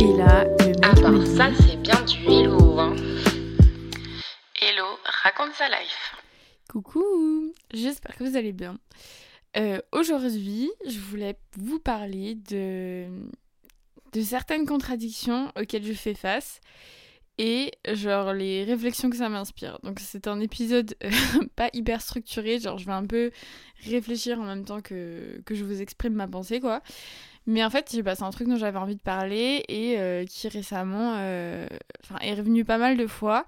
Et là, le mec Ah ça c'est bien du hello hein. Hello, raconte sa life. Coucou, j'espère que vous allez bien. Euh, Aujourd'hui, je voulais vous parler de, de certaines contradictions auxquelles je fais face et genre les réflexions que ça m'inspire. Donc c'est un épisode euh, pas hyper structuré, genre je vais un peu réfléchir en même temps que, que je vous exprime ma pensée quoi. Mais en fait, passé un truc dont j'avais envie de parler et euh, qui récemment euh, est revenu pas mal de fois.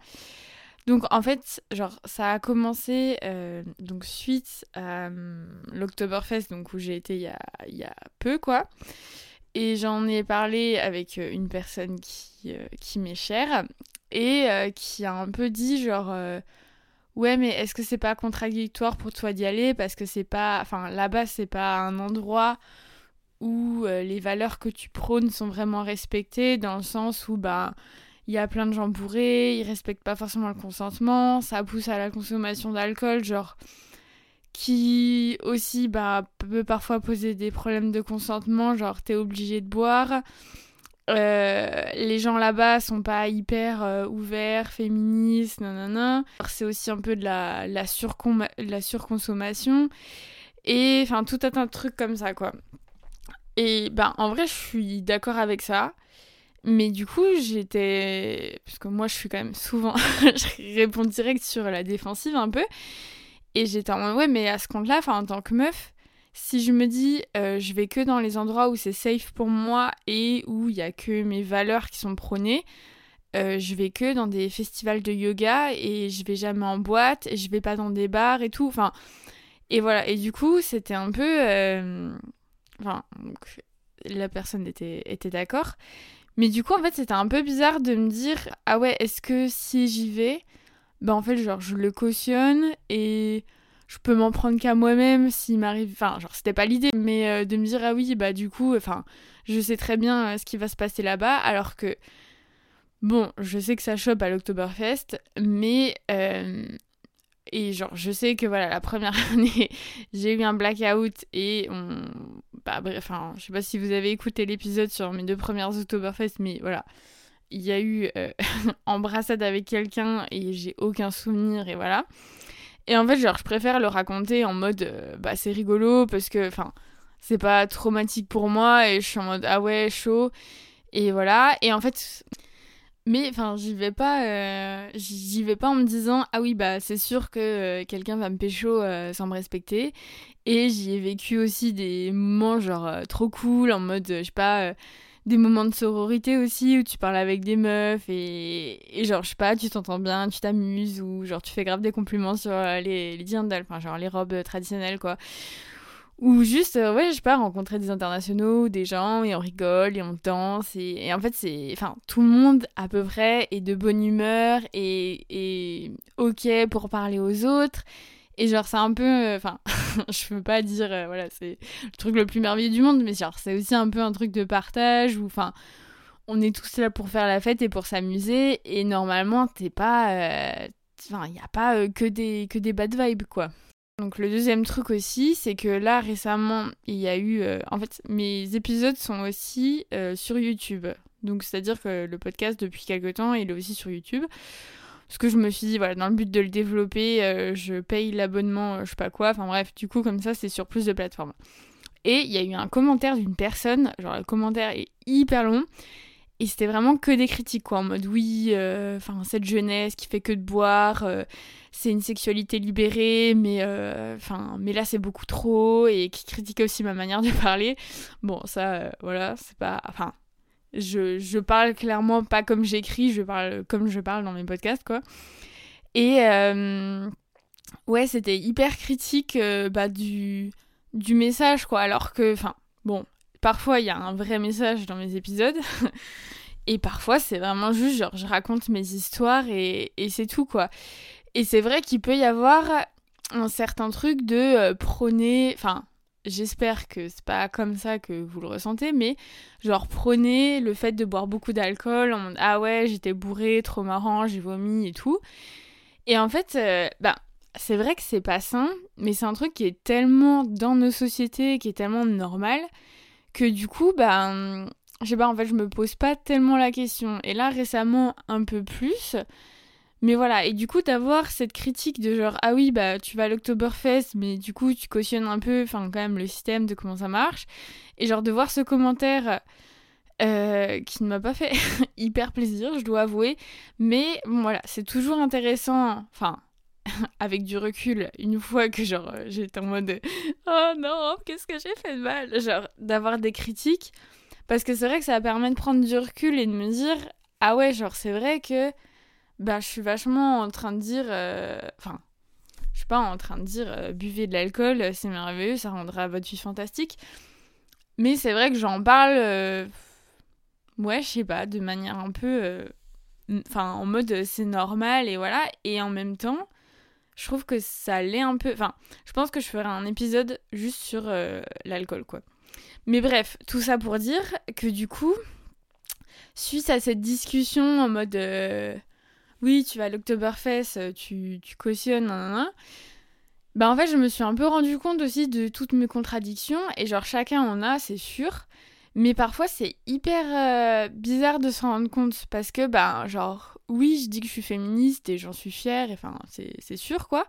Donc en fait, genre ça a commencé euh, donc suite à euh, l'Oktoberfest donc où j'ai été il y a, y a peu quoi. Et j'en ai parlé avec une personne qui, qui m'est chère et qui a un peu dit genre ouais mais est-ce que c'est pas contradictoire pour toi d'y aller? Parce que c'est pas enfin là-bas c'est pas un endroit où euh, les valeurs que tu prônes sont vraiment respectées dans le sens où bah il y a plein de gens bourrés, ils respectent pas forcément le consentement, ça pousse à la consommation d'alcool, genre qui aussi bah, peut parfois poser des problèmes de consentement, genre t'es obligé de boire. Euh, les gens là-bas sont pas hyper euh, ouverts, féministes, nanana. C'est aussi un peu de la, surconsommation et enfin tout un tas de comme ça quoi. Et ben en vrai je suis d'accord avec ça. Mais du coup, j'étais. Parce que moi, je suis quand même souvent. je réponds direct sur la défensive un peu. Et j'étais en mode, ouais, mais à ce compte-là, en tant que meuf, si je me dis, euh, je vais que dans les endroits où c'est safe pour moi et où il y a que mes valeurs qui sont prônées, euh, je vais que dans des festivals de yoga et je vais jamais en boîte et je vais pas dans des bars et tout. Enfin. Et voilà. Et du coup, c'était un peu. euh, Enfin. donc, la personne était, était d'accord. Mais du coup, en fait, c'était un peu bizarre de me dire ah ouais, est-ce que si j'y vais, bah en fait, genre, je le cautionne et je peux m'en prendre qu'à moi-même s'il m'arrive. Enfin, genre, c'était pas l'idée, mais euh, de me dire ah oui, bah du coup, enfin, je sais très bien euh, ce qui va se passer là-bas, alors que. Bon, je sais que ça chope à l'Oktoberfest, mais. euh, et genre, je sais que voilà, la première année, j'ai eu un blackout et on. Bah, bref, enfin, je sais pas si vous avez écouté l'épisode sur mes deux premières Oktoberfest, mais voilà. Il y a eu euh, embrassade avec quelqu'un et j'ai aucun souvenir et voilà. Et en fait, genre, je préfère le raconter en mode, euh, bah, c'est rigolo parce que, enfin, c'est pas traumatique pour moi et je suis en mode, ah ouais, chaud. Et voilà. Et en fait, mais enfin, j'y vais pas, euh, j'y vais pas en me disant ah oui bah c'est sûr que euh, quelqu'un va me pécho euh, sans me respecter. Et j'y ai vécu aussi des moments genre trop cool en mode je sais pas des moments de sororité aussi où tu parles avec des meufs et, et genre je sais pas tu t'entends bien, tu t'amuses ou genre tu fais grave des compliments sur les les enfin genre les robes traditionnelles quoi. Ou juste, euh, ouais, je sais pas, rencontrer des internationaux, des gens, et on rigole, et on danse, et, en fait, c'est. Enfin, tout le monde, à peu près, est de bonne humeur, et, et ok pour parler aux autres. Et genre, c'est un peu. euh, Enfin, je peux pas dire, euh, voilà, c'est le truc le plus merveilleux du monde, mais genre, c'est aussi un peu un truc de partage, où, enfin, on est tous là pour faire la fête et pour s'amuser, et normalement, t'es pas. euh, Enfin, il y a pas euh, que, des, que des bad vibes, quoi. Donc le deuxième truc aussi, c'est que là récemment, il y a eu... euh, en fait, mes épisodes sont aussi euh, sur YouTube. Donc c'est-à-dire que le podcast, depuis quelques temps, il est aussi sur YouTube. Parce que je me suis dit, voilà, dans le but de le développer, euh, je paye l'abonnement, je sais pas quoi. Enfin bref, du coup, comme ça, c'est sur plus de plateformes. Et il y a eu un commentaire d'une personne, genre le commentaire est hyper long, et c'était vraiment que des critiques, quoi, en mode oui, euh, enfin cette jeunesse qui fait que de boire, euh, c'est une sexualité libérée, mais euh, enfin, mais là c'est beaucoup trop, et qui critiquait aussi ma manière de parler. Bon, ça, voilà, c'est pas, enfin, je, je parle clairement pas comme j'écris, je parle comme je parle dans mes podcasts, quoi. Et ouais, c'était hyper critique bah, du, du message, quoi. Alors que, enfin, bon, parfois il y a un vrai message dans mes épisodes. Et parfois, c'est vraiment juste, genre, je raconte mes histoires et, c'est tout, quoi. Et c'est vrai qu'il peut y avoir un certain truc de euh, prôner, enfin, j'espère que c'est pas comme ça que vous le ressentez, mais genre prôner le fait de boire beaucoup d'alcool en ah ouais, j'étais bourré, trop marrant, j'ai vomi et tout. Et en fait, euh, bah, c'est vrai que c'est pas sain, mais c'est un truc qui est tellement dans nos sociétés, qui est tellement normal, que du coup, bah, je sais en fait, je me pose pas tellement la question. Et là, récemment, un peu plus. Mais voilà, et du coup, d'avoir cette critique de genre, ah oui, bah tu vas à l'Octoberfest, mais du coup, tu cautionnes un peu, enfin, quand même, le système de comment ça marche. Et genre, de voir ce commentaire euh, qui ne m'a pas fait hyper plaisir, je dois avouer. Mais voilà, c'est toujours intéressant, enfin, avec du recul, une fois que genre, j'étais en mode, oh non, qu'est-ce que j'ai fait de mal? Genre, d'avoir des critiques. Parce que c'est vrai que ça permet de prendre du recul et de me dire, ah ouais, genre, c'est vrai que bah, je suis vachement en train de dire. Euh, enfin, je suis pas en train de dire euh, buvez de l'alcool, c'est merveilleux, ça rendra votre vie fantastique. Mais c'est vrai que j'en parle. Euh, ouais, je sais pas, de manière un peu. Enfin, en mode c'est normal et voilà. Et en même temps, je trouve que ça l'est un peu. Enfin, je pense que je ferai un épisode juste sur l'alcool, quoi. Mais bref, tout ça pour dire que du coup, suite à cette discussion en mode oui, tu vas à l'Octoberfest, euh, tu, tu cautionnes, nan, Bah en fait, je me suis un peu rendu compte aussi de toutes mes contradictions, et genre chacun en a, c'est sûr. Mais parfois, c'est hyper euh, bizarre de s'en rendre compte, parce que, bah, genre, oui, je dis que je suis féministe, et j'en suis fière, enfin, c'est sûr, quoi.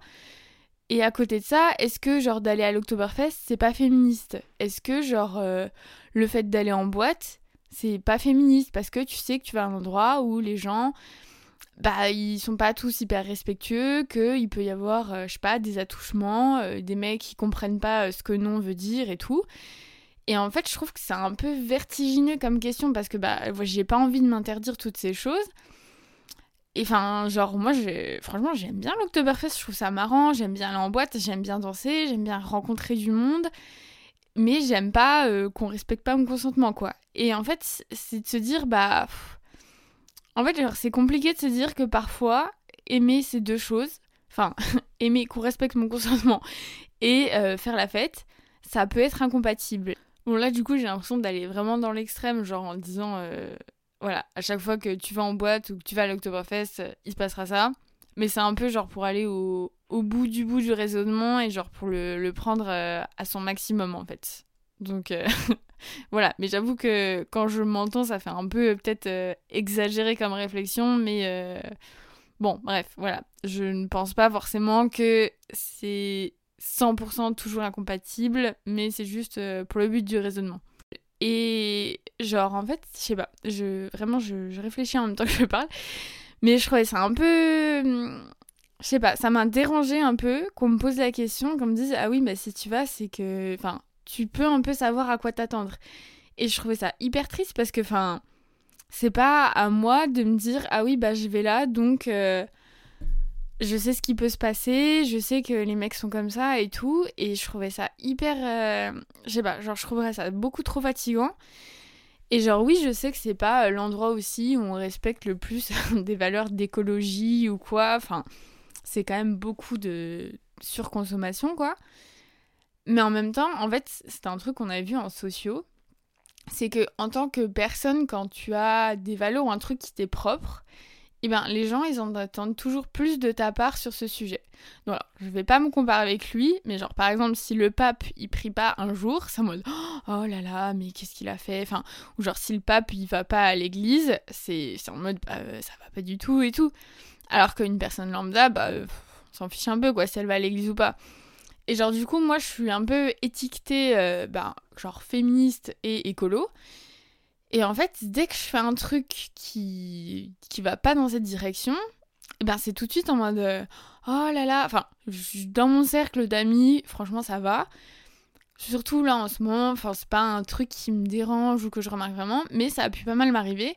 Et à côté de ça, est-ce que, genre, d'aller à l'Octoberfest, c'est pas féministe? Est-ce que, genre, euh, le fait d'aller en boîte, c'est pas féministe? Parce que tu sais que tu vas à un endroit où les gens bah ils sont pas tous hyper respectueux, qu'il peut y avoir, euh, je sais pas, des attouchements, euh, des mecs qui comprennent pas ce que non veut dire et tout. Et en fait, je trouve que c'est un peu vertigineux comme question parce que bah j'ai pas envie de m'interdire toutes ces choses. Et enfin, genre, moi, franchement, j'aime bien l'Octoberfest, je trouve ça marrant, j'aime bien aller en boîte, j'aime bien danser, j'aime bien rencontrer du monde, mais j'aime pas qu'on respecte pas mon consentement, quoi. Et en fait, c'est de se dire, bah, en fait, c'est compliqué de se dire que parfois, aimer ces deux choses, enfin, aimer qu'on respecte mon consentement et euh, faire la fête, ça peut être incompatible. Bon, là, du coup, j'ai l'impression d'aller vraiment dans l'extrême, genre en disant, euh, voilà, à chaque fois que tu vas en boîte ou que tu vas à l'Octoberfest, il se passera ça. Mais c'est un peu genre pour aller au, bout du bout du raisonnement et genre pour le, prendre euh, à son maximum, en fait. Donc, voilà, mais j'avoue que quand je m'entends, ça fait un peu euh, peut-être euh, exagéré comme réflexion, mais euh, bon, bref, voilà. Je ne pense pas forcément que c'est 100% toujours incompatible, mais c'est juste pour le but du raisonnement. Et genre, en fait, je sais pas, je, vraiment, je, réfléchis en même temps que je parle, mais je trouvais ça un peu je sais pas, ça m'a dérangé un peu qu'on me pose la question, qu'on me dise ah oui, mais si tu vas, c'est que, enfin, tu peux un peu savoir à quoi t'attendre. Et je trouvais ça hyper triste parce que, enfin, c'est pas à moi de me dire ah oui, bah je vais là, donc euh, je sais ce qui peut se passer, je sais que les mecs sont comme ça et tout. Et je trouvais ça hyper. Euh, je sais pas, genre je trouverais ça beaucoup trop fatigant. Et genre oui, je sais que c'est pas l'endroit aussi où on respecte le plus des valeurs d'écologie ou quoi. Enfin, c'est quand même beaucoup de surconsommation quoi. Mais en même temps, en fait, c'est un truc qu'on avait vu en sociaux. C'est que en tant que personne, quand tu as des valeurs ou un truc qui t'est propre, eh ben, les gens, ils en attendent toujours plus de ta part sur ce sujet. Donc, alors, je vais pas me comparer avec lui, mais genre, par exemple, si le pape, il prie pas un jour, en mode Oh là là, mais qu'est-ce qu'il a fait? Enfin, ou genre, si le pape, il va pas à l'église, c'est en mode bah, euh, Ça va pas du tout et tout. Alors qu'une personne lambda, bah, euh, on s'en fiche un peu, quoi, si elle va à l'église ou pas. Et genre, du coup, moi, je suis un peu étiquetée, euh, ben, genre féministe et écolo. Et en fait, dès que je fais un truc qui, qui va pas dans cette direction, eh ben c'est tout de suite en mode euh, oh là là. Enfin, dans mon cercle d'amis, franchement, ça va. Surtout là en ce moment, enfin, c'est pas un truc qui me dérange ou que je remarque vraiment, mais ça a pu pas mal m'arriver.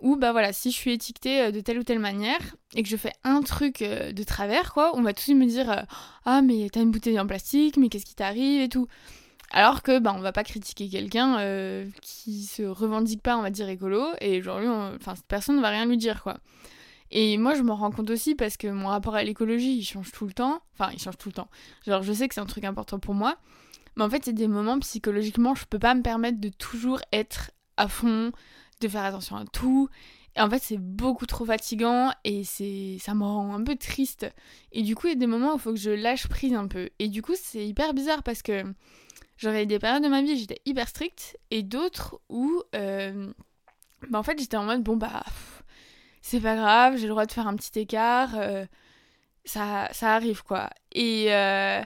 Ou bah voilà, si je suis étiquetée euh, de telle ou telle manière et que je fais un truc euh, de travers, quoi, on va tout de suite me dire Ah, mais t'as une bouteille en plastique, mais qu'est-ce qui t'arrive et tout? Alors que bah on va pas critiquer quelqu'un qui se revendique pas, on va dire écolo, et genre lui, enfin cette personne ne va rien lui dire quoi. Et moi je m'en rends compte aussi parce que mon rapport à l'écologie il change tout le temps, enfin il change tout le temps. Genre je sais que c'est un truc important pour moi, mais en fait c'est des moments psychologiquement je peux pas me permettre de toujours être à fond, de faire attention à tout. Et en fait, c'est beaucoup trop fatigant et c'est ça me rend un peu triste. Et du coup, il y a des moments où il faut que je lâche prise un peu. Et du coup, c'est hyper bizarre parce que J'aurais des périodes de ma vie où j'étais hyper stricte et d'autres où, euh, bah, en fait, j'étais en mode bon, bah, c'est pas grave, j'ai le droit de faire un petit écart, euh, ça, ça arrive quoi. Et, euh,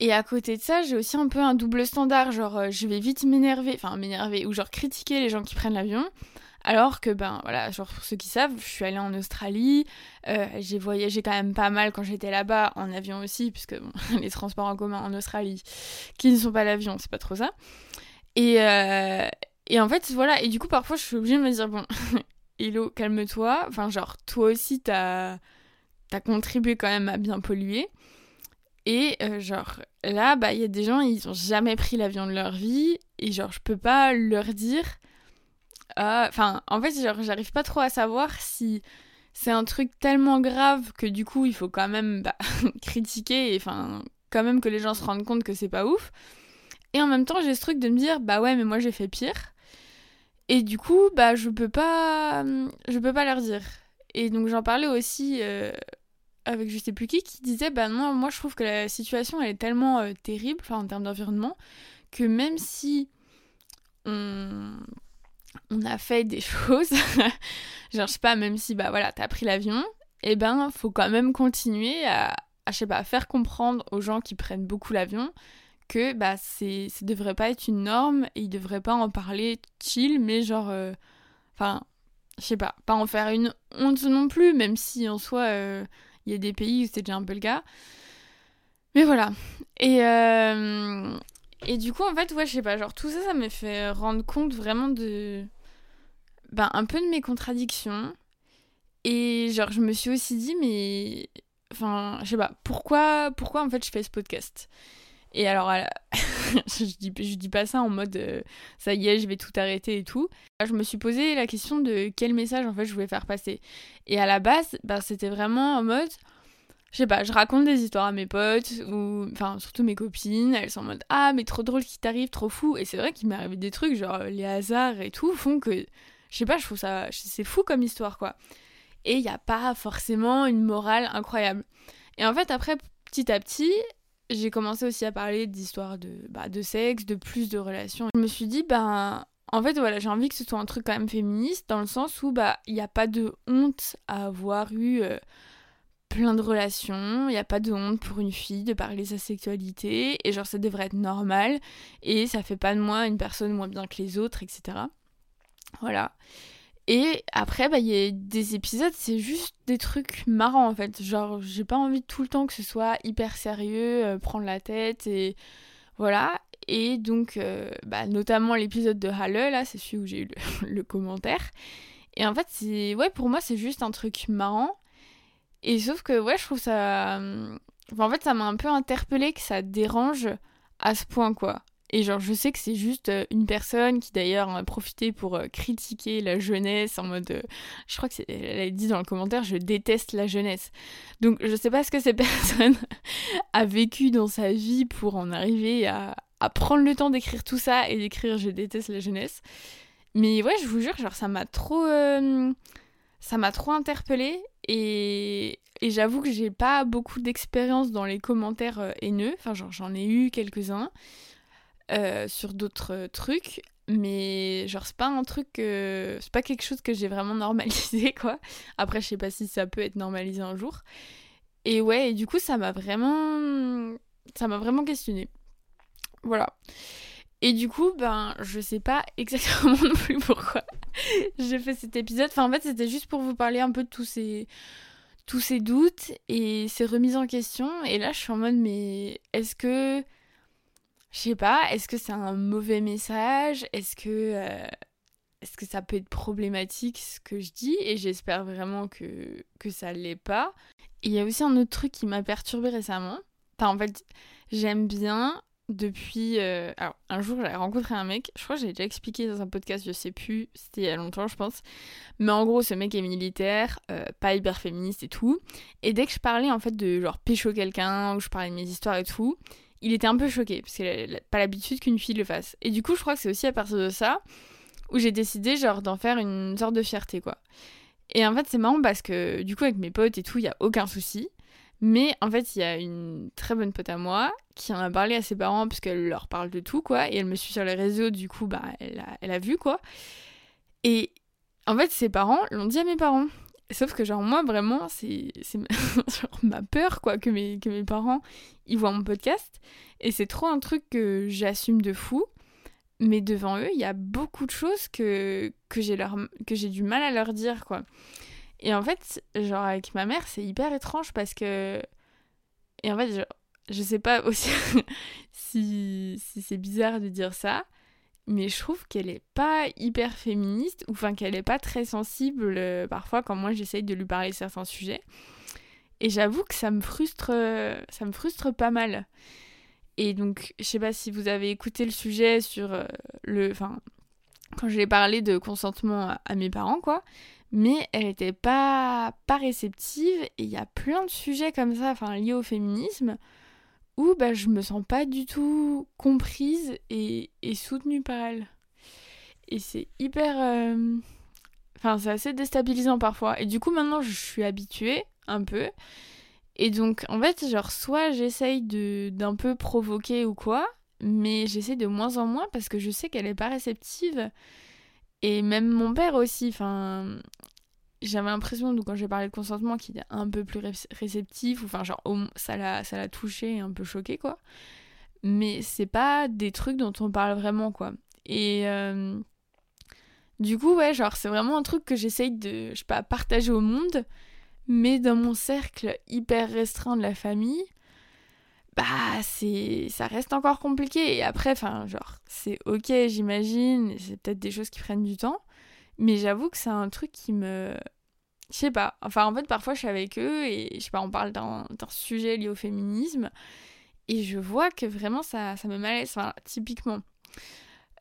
et à côté de ça, j'ai aussi un peu un double standard, genre, je vais vite m'énerver, enfin, m'énerver, ou genre critiquer les gens qui prennent l'avion. Alors que, ben voilà, genre pour ceux qui savent, je suis allée en Australie, euh, j'ai voyagé quand même pas mal quand j'étais là-bas, en avion aussi, puisque les transports en commun en Australie, qui ne sont pas l'avion, c'est pas trop ça. Et, euh, en fait, voilà, et du coup, parfois, je suis obligée de me dire, bon, Hello, calme-toi, enfin, genre, toi aussi, t'as as contribué quand même à bien polluer. Et euh, genre, là, bah, il y a des gens, ils ont jamais pris l'avion de leur vie, et genre, je peux pas leur dire enfin, en fait, j'arrive pas trop à savoir si c'est un truc tellement grave que du coup, il faut quand même bah, critiquer et enfin, quand même que les gens se rendent compte que c'est pas ouf. Et en même temps, j'ai ce truc de me dire, bah ouais, mais moi j'ai fait pire. Et du coup, bah je peux pas, peux pas leur dire. Et donc j'en parlais aussi euh, avec je sais plus qui, qui disait, bah non, moi je trouve que la situation elle est tellement euh, terrible, en termes d'environnement, que même si on on a fait des choses. Genre, je sais pas, même si, bah voilà, t'as pris l'avion, et eh ben, faut quand même continuer à, je sais pas, faire comprendre aux gens qui prennent beaucoup l'avion que, bah, c'est, ça devrait pas être une norme et ils devraient pas en parler chill, mais genre, euh, enfin, je sais pas, pas en faire une honte non plus, même si en soi, euh, il y a des pays où c'est déjà un peu le cas. Mais voilà. Et, euh, et du coup, en fait, ouais, je sais pas, genre tout ça, ça m'a fait rendre compte vraiment de. Ben, un peu de mes contradictions. Et genre, je me suis aussi dit, mais. Enfin, je sais pas, pourquoi, pourquoi en fait je fais ce podcast? Et alors, je, dis, je dis pas ça en mode euh, ça y est, je vais tout arrêter et tout. Je me suis posé la question de quel message en fait je voulais faire passer. Et à la base, ben, c'était vraiment en mode je sais pas, je raconte des histoires à mes potes, ou enfin surtout mes copines, elles sont en mode Ah, mais trop drôle qui t'arrive, trop fou. Et c'est vrai qu'il m'est arrivé des trucs, genre les hasards et tout, font que, je sais pas, je trouve ça, c'est fou comme histoire quoi. Et il n'y a pas forcément une morale incroyable. Et en fait, après, petit à petit, j'ai commencé aussi à parler d'histoires de, bah, de sexe, de plus de relations. Je me suis dit, ben. En fait, voilà, j'ai envie que ce soit un truc quand même féministe, dans le sens où, bah, il n'y a pas de honte à avoir eu. Euh, plein de relations, il n'y a pas de honte pour une fille de parler sa sexualité, et genre ça devrait être normal, et ça fait pas de moi une personne moins bien que les autres, etc. Voilà. Et après, bah, il y a des épisodes, c'est juste des trucs marrants en fait. Genre, j'ai pas envie tout le temps que ce soit hyper sérieux, euh, prendre la tête, et voilà. Et donc, euh, bah, notamment l'épisode de Halle, là, c'est celui où j'ai eu le, commentaire. Et en fait, ouais, pour moi, c'est juste un truc marrant. Et sauf que, ouais, je trouve ça. Euh, en fait, ça m'a un peu interpellé que ça dérange à ce point, quoi. Et genre, je sais que c'est juste euh, une personne qui d'ailleurs a profité pour euh, critiquer la jeunesse en mode. je crois que c'est. Elle a dit dans le commentaire, je déteste la jeunesse. Donc, je sais pas ce que cette personne a vécu dans sa vie pour en arriver à, à prendre le temps d'écrire tout ça et d'écrire je déteste la jeunesse. Mais ouais, je vous jure, genre, ça m'a trop ça m'a trop interpellée et, j'avoue que j'ai pas beaucoup d'expérience dans les commentaires euh, haineux. Enfin, genre, j'en ai eu quelques-uns euh, sur d'autres euh, trucs, mais genre, c'est pas un truc. c'est pas quelque chose que j'ai vraiment normalisé, quoi. Après, je sais pas si ça peut être normalisé un jour. Et ouais, et du coup, ça m'a vraiment. Ça m'a vraiment questionné. Voilà. Et du coup, ben, je sais pas exactement non plus pourquoi j'ai fait cet épisode. En fait, c'était juste pour vous parler un peu de tous ces, tous ces doutes et ces remises en question. Et là, je suis en mode, mais est-ce que. Je sais pas, est-ce que c'est un mauvais message? Est-ce que. Euh, est-ce que ça peut être problématique ce que je dis? Et j'espère vraiment que, que ça l'est pas. Il y a aussi un autre truc qui m'a perturbée récemment. En fait, j'aime bien depuis. Euh, alors, un jour, j'ai rencontré un mec, je crois que j'ai déjà expliqué dans un podcast, je sais plus, c'était il y a longtemps, je pense. Mais en gros, ce mec est militaire, euh, pas hyper féministe et tout. Et dès que je parlais en fait de genre pécho quelqu'un, ou je parlais de mes histoires et tout, il était un peu choqué, parce qu'il n'a pas l'habitude qu'une fille le fasse. Et du coup, je crois que c'est aussi à partir de ça où j'ai décidé genre d'en faire une sorte de fierté, quoi. Et en fait, c'est marrant parce que du coup, avec mes potes et tout, il y a aucun souci. Mais en fait, il y a une très bonne pote à moi qui en a parlé à ses parents puisqu'elle leur parle de tout, quoi. Et elle me suit sur les réseaux, du coup, bah, elle a, elle a vu, quoi. Et en fait, ses parents l'ont dit à mes parents. Sauf que, genre, moi, vraiment, c'est ma peur, quoi, que mes, que mes parents, ils voient mon podcast. Et c'est trop un truc que j'assume de fou. Mais devant eux, il y a beaucoup de choses que, que j'ai du mal à leur dire, quoi. Et en fait, genre avec ma mère, c'est hyper étrange parce que. Et en fait, je, je sais pas aussi si, c'est bizarre de dire ça, mais je trouve qu'elle est pas hyper féministe, ou enfin qu'elle est pas très sensible euh, parfois quand moi j'essaye de lui parler de certains sujets. Et j'avoue que ça me frustre, ça me frustre pas mal. Et donc, je sais pas si vous avez écouté le sujet sur euh, le. Enfin, quand j'ai parlé de consentement à mes parents, quoi mais elle n'était pas, pas réceptive. Et il y a plein de sujets comme ça, enfin liés au féminisme, où bah, je me sens pas du tout comprise et, et soutenue par elle. Et c'est hyper. Euh, enfin, c'est assez déstabilisant parfois. Et du coup, maintenant, je suis habituée un peu. Et donc, en fait, genre, soit j'essaye d'un peu provoquer ou quoi, mais j'essaie de moins en moins parce que je sais qu'elle est pas réceptive. Et même mon père aussi, enfin, j'avais l'impression, quand j'ai parlé de consentement, qu'il est un peu plus réceptif, ou enfin, genre, ça l'a, touché un peu choqué, quoi. Mais c'est pas des trucs dont on parle vraiment, quoi. Et euh, du coup, ouais, genre, c'est vraiment un truc que j'essaye de, je sais pas, partager au monde, mais dans mon cercle hyper restreint de la famille, bah c'est ça reste encore compliqué et après enfin genre c'est OK, j'imagine, c'est peut-être des choses qui prennent du temps, mais j'avoue que c'est un truc qui me je sais pas. Enfin en fait parfois je suis avec eux et je sais pas, on parle d'un sujet lié au féminisme et je vois que vraiment ça ça me malaise enfin typiquement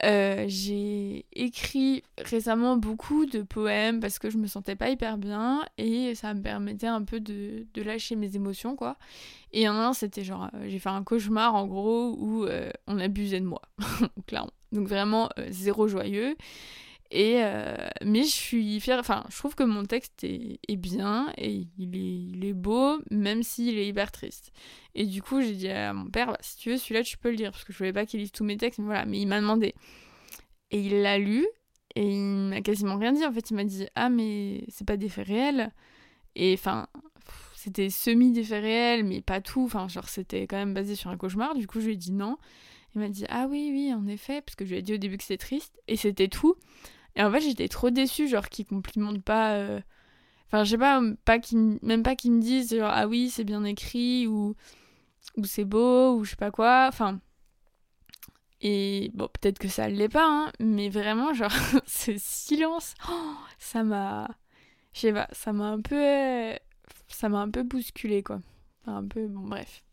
euh, j'ai écrit récemment beaucoup de poèmes parce que je me sentais pas hyper bien et ça me permettait un peu de, lâcher mes émotions quoi. Et un, c'était genre, euh, j'ai fait un cauchemar en gros où euh, on abusait de moi. Donc vraiment zéro joyeux. Et mais je suis fière, enfin je trouve que mon texte est, bien et il est, il est beau même s'il est hyper triste. Et du coup, j'ai dit à mon père, bah, si tu veux, celui-là, tu peux le lire, parce que je voulais pas qu'il lise tous mes textes, mais voilà. Mais il m'a demandé. Et il l'a lu, et il m'a quasiment rien dit. En fait, il m'a dit, ah, mais c'est pas des faits réels. Et enfin, c'était semi des faits réels, mais pas tout. Enfin, genre, c'était quand même basé sur un cauchemar. Du coup, je lui ai dit non. Il m'a dit, ah oui, oui, en effet, parce que je lui ai dit au début que c'était triste. Et c'était tout. Et en fait, j'étais trop déçue, genre, qu'il complimente pas. Euh, enfin, je sais pas, pas même pas qu'il me dise, genre, ah oui, c'est bien écrit, ou ou c'est beau, ou je sais pas quoi. Enfin. Et bon, peut-être que ça l'est pas, hein, mais vraiment, genre, ce silence, oh, ça m'a. Je sais pas, ça m'a un peu. Ça m'a un peu bousculé, quoi. un peu. Bon, bref.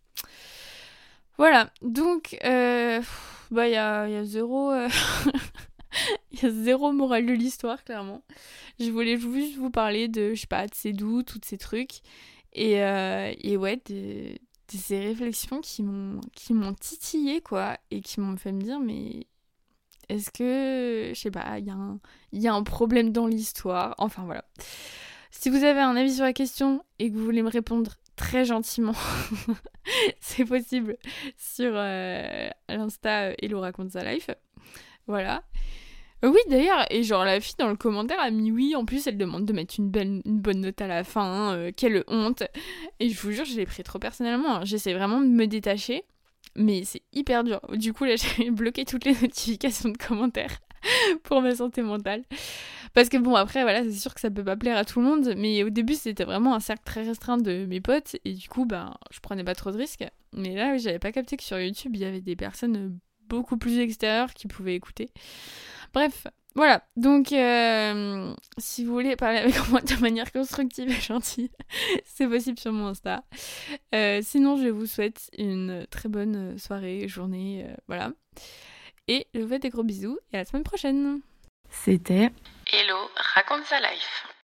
Voilà, donc, euh, bah, il y a, y a zéro. Euh, il y a zéro morale de l'histoire, clairement. Je voulais juste vous parler de, je sais pas, de ces doutes, tous ces trucs. Et, euh, et ouais, de, ces réflexions qui m'ont qui m'ont titillé quoi et qui m'ont fait me dire mais est-ce que je sais pas il y y a un problème dans l'histoire? Enfin voilà si vous avez un avis sur la question et que vous voulez me répondre très gentiment c'est possible sur euh, l'insta Hello raconte sa life voilà euh, oui, d'ailleurs, et genre la fille dans le commentaire a mis oui, en plus elle demande de mettre une, bonne note à la fin, euh, quelle honte. Et je vous jure, je l'ai pris trop personnellement, hein. j'essaie vraiment de me détacher, mais c'est hyper dur. Du coup, là, j'ai bloqué toutes les notifications de commentaires pour ma santé mentale. Parce que bon, après, voilà, c'est sûr que ça peut pas plaire à tout le monde, mais au début, c'était vraiment un cercle très restreint de mes potes, et du coup, ben, je prenais pas trop de risques. Mais là, j'avais pas capté que sur YouTube, il y avait des personnes beaucoup plus extérieures qui pouvaient écouter. Bref, voilà. Donc, euh, si vous voulez parler avec moi de manière constructive et gentille, c'est possible sur mon Insta. Euh, sinon, je vous souhaite une très bonne soirée, journée, euh, voilà. Et je vous fais des gros bisous et à la semaine prochaine. C'était Hello, raconte sa life.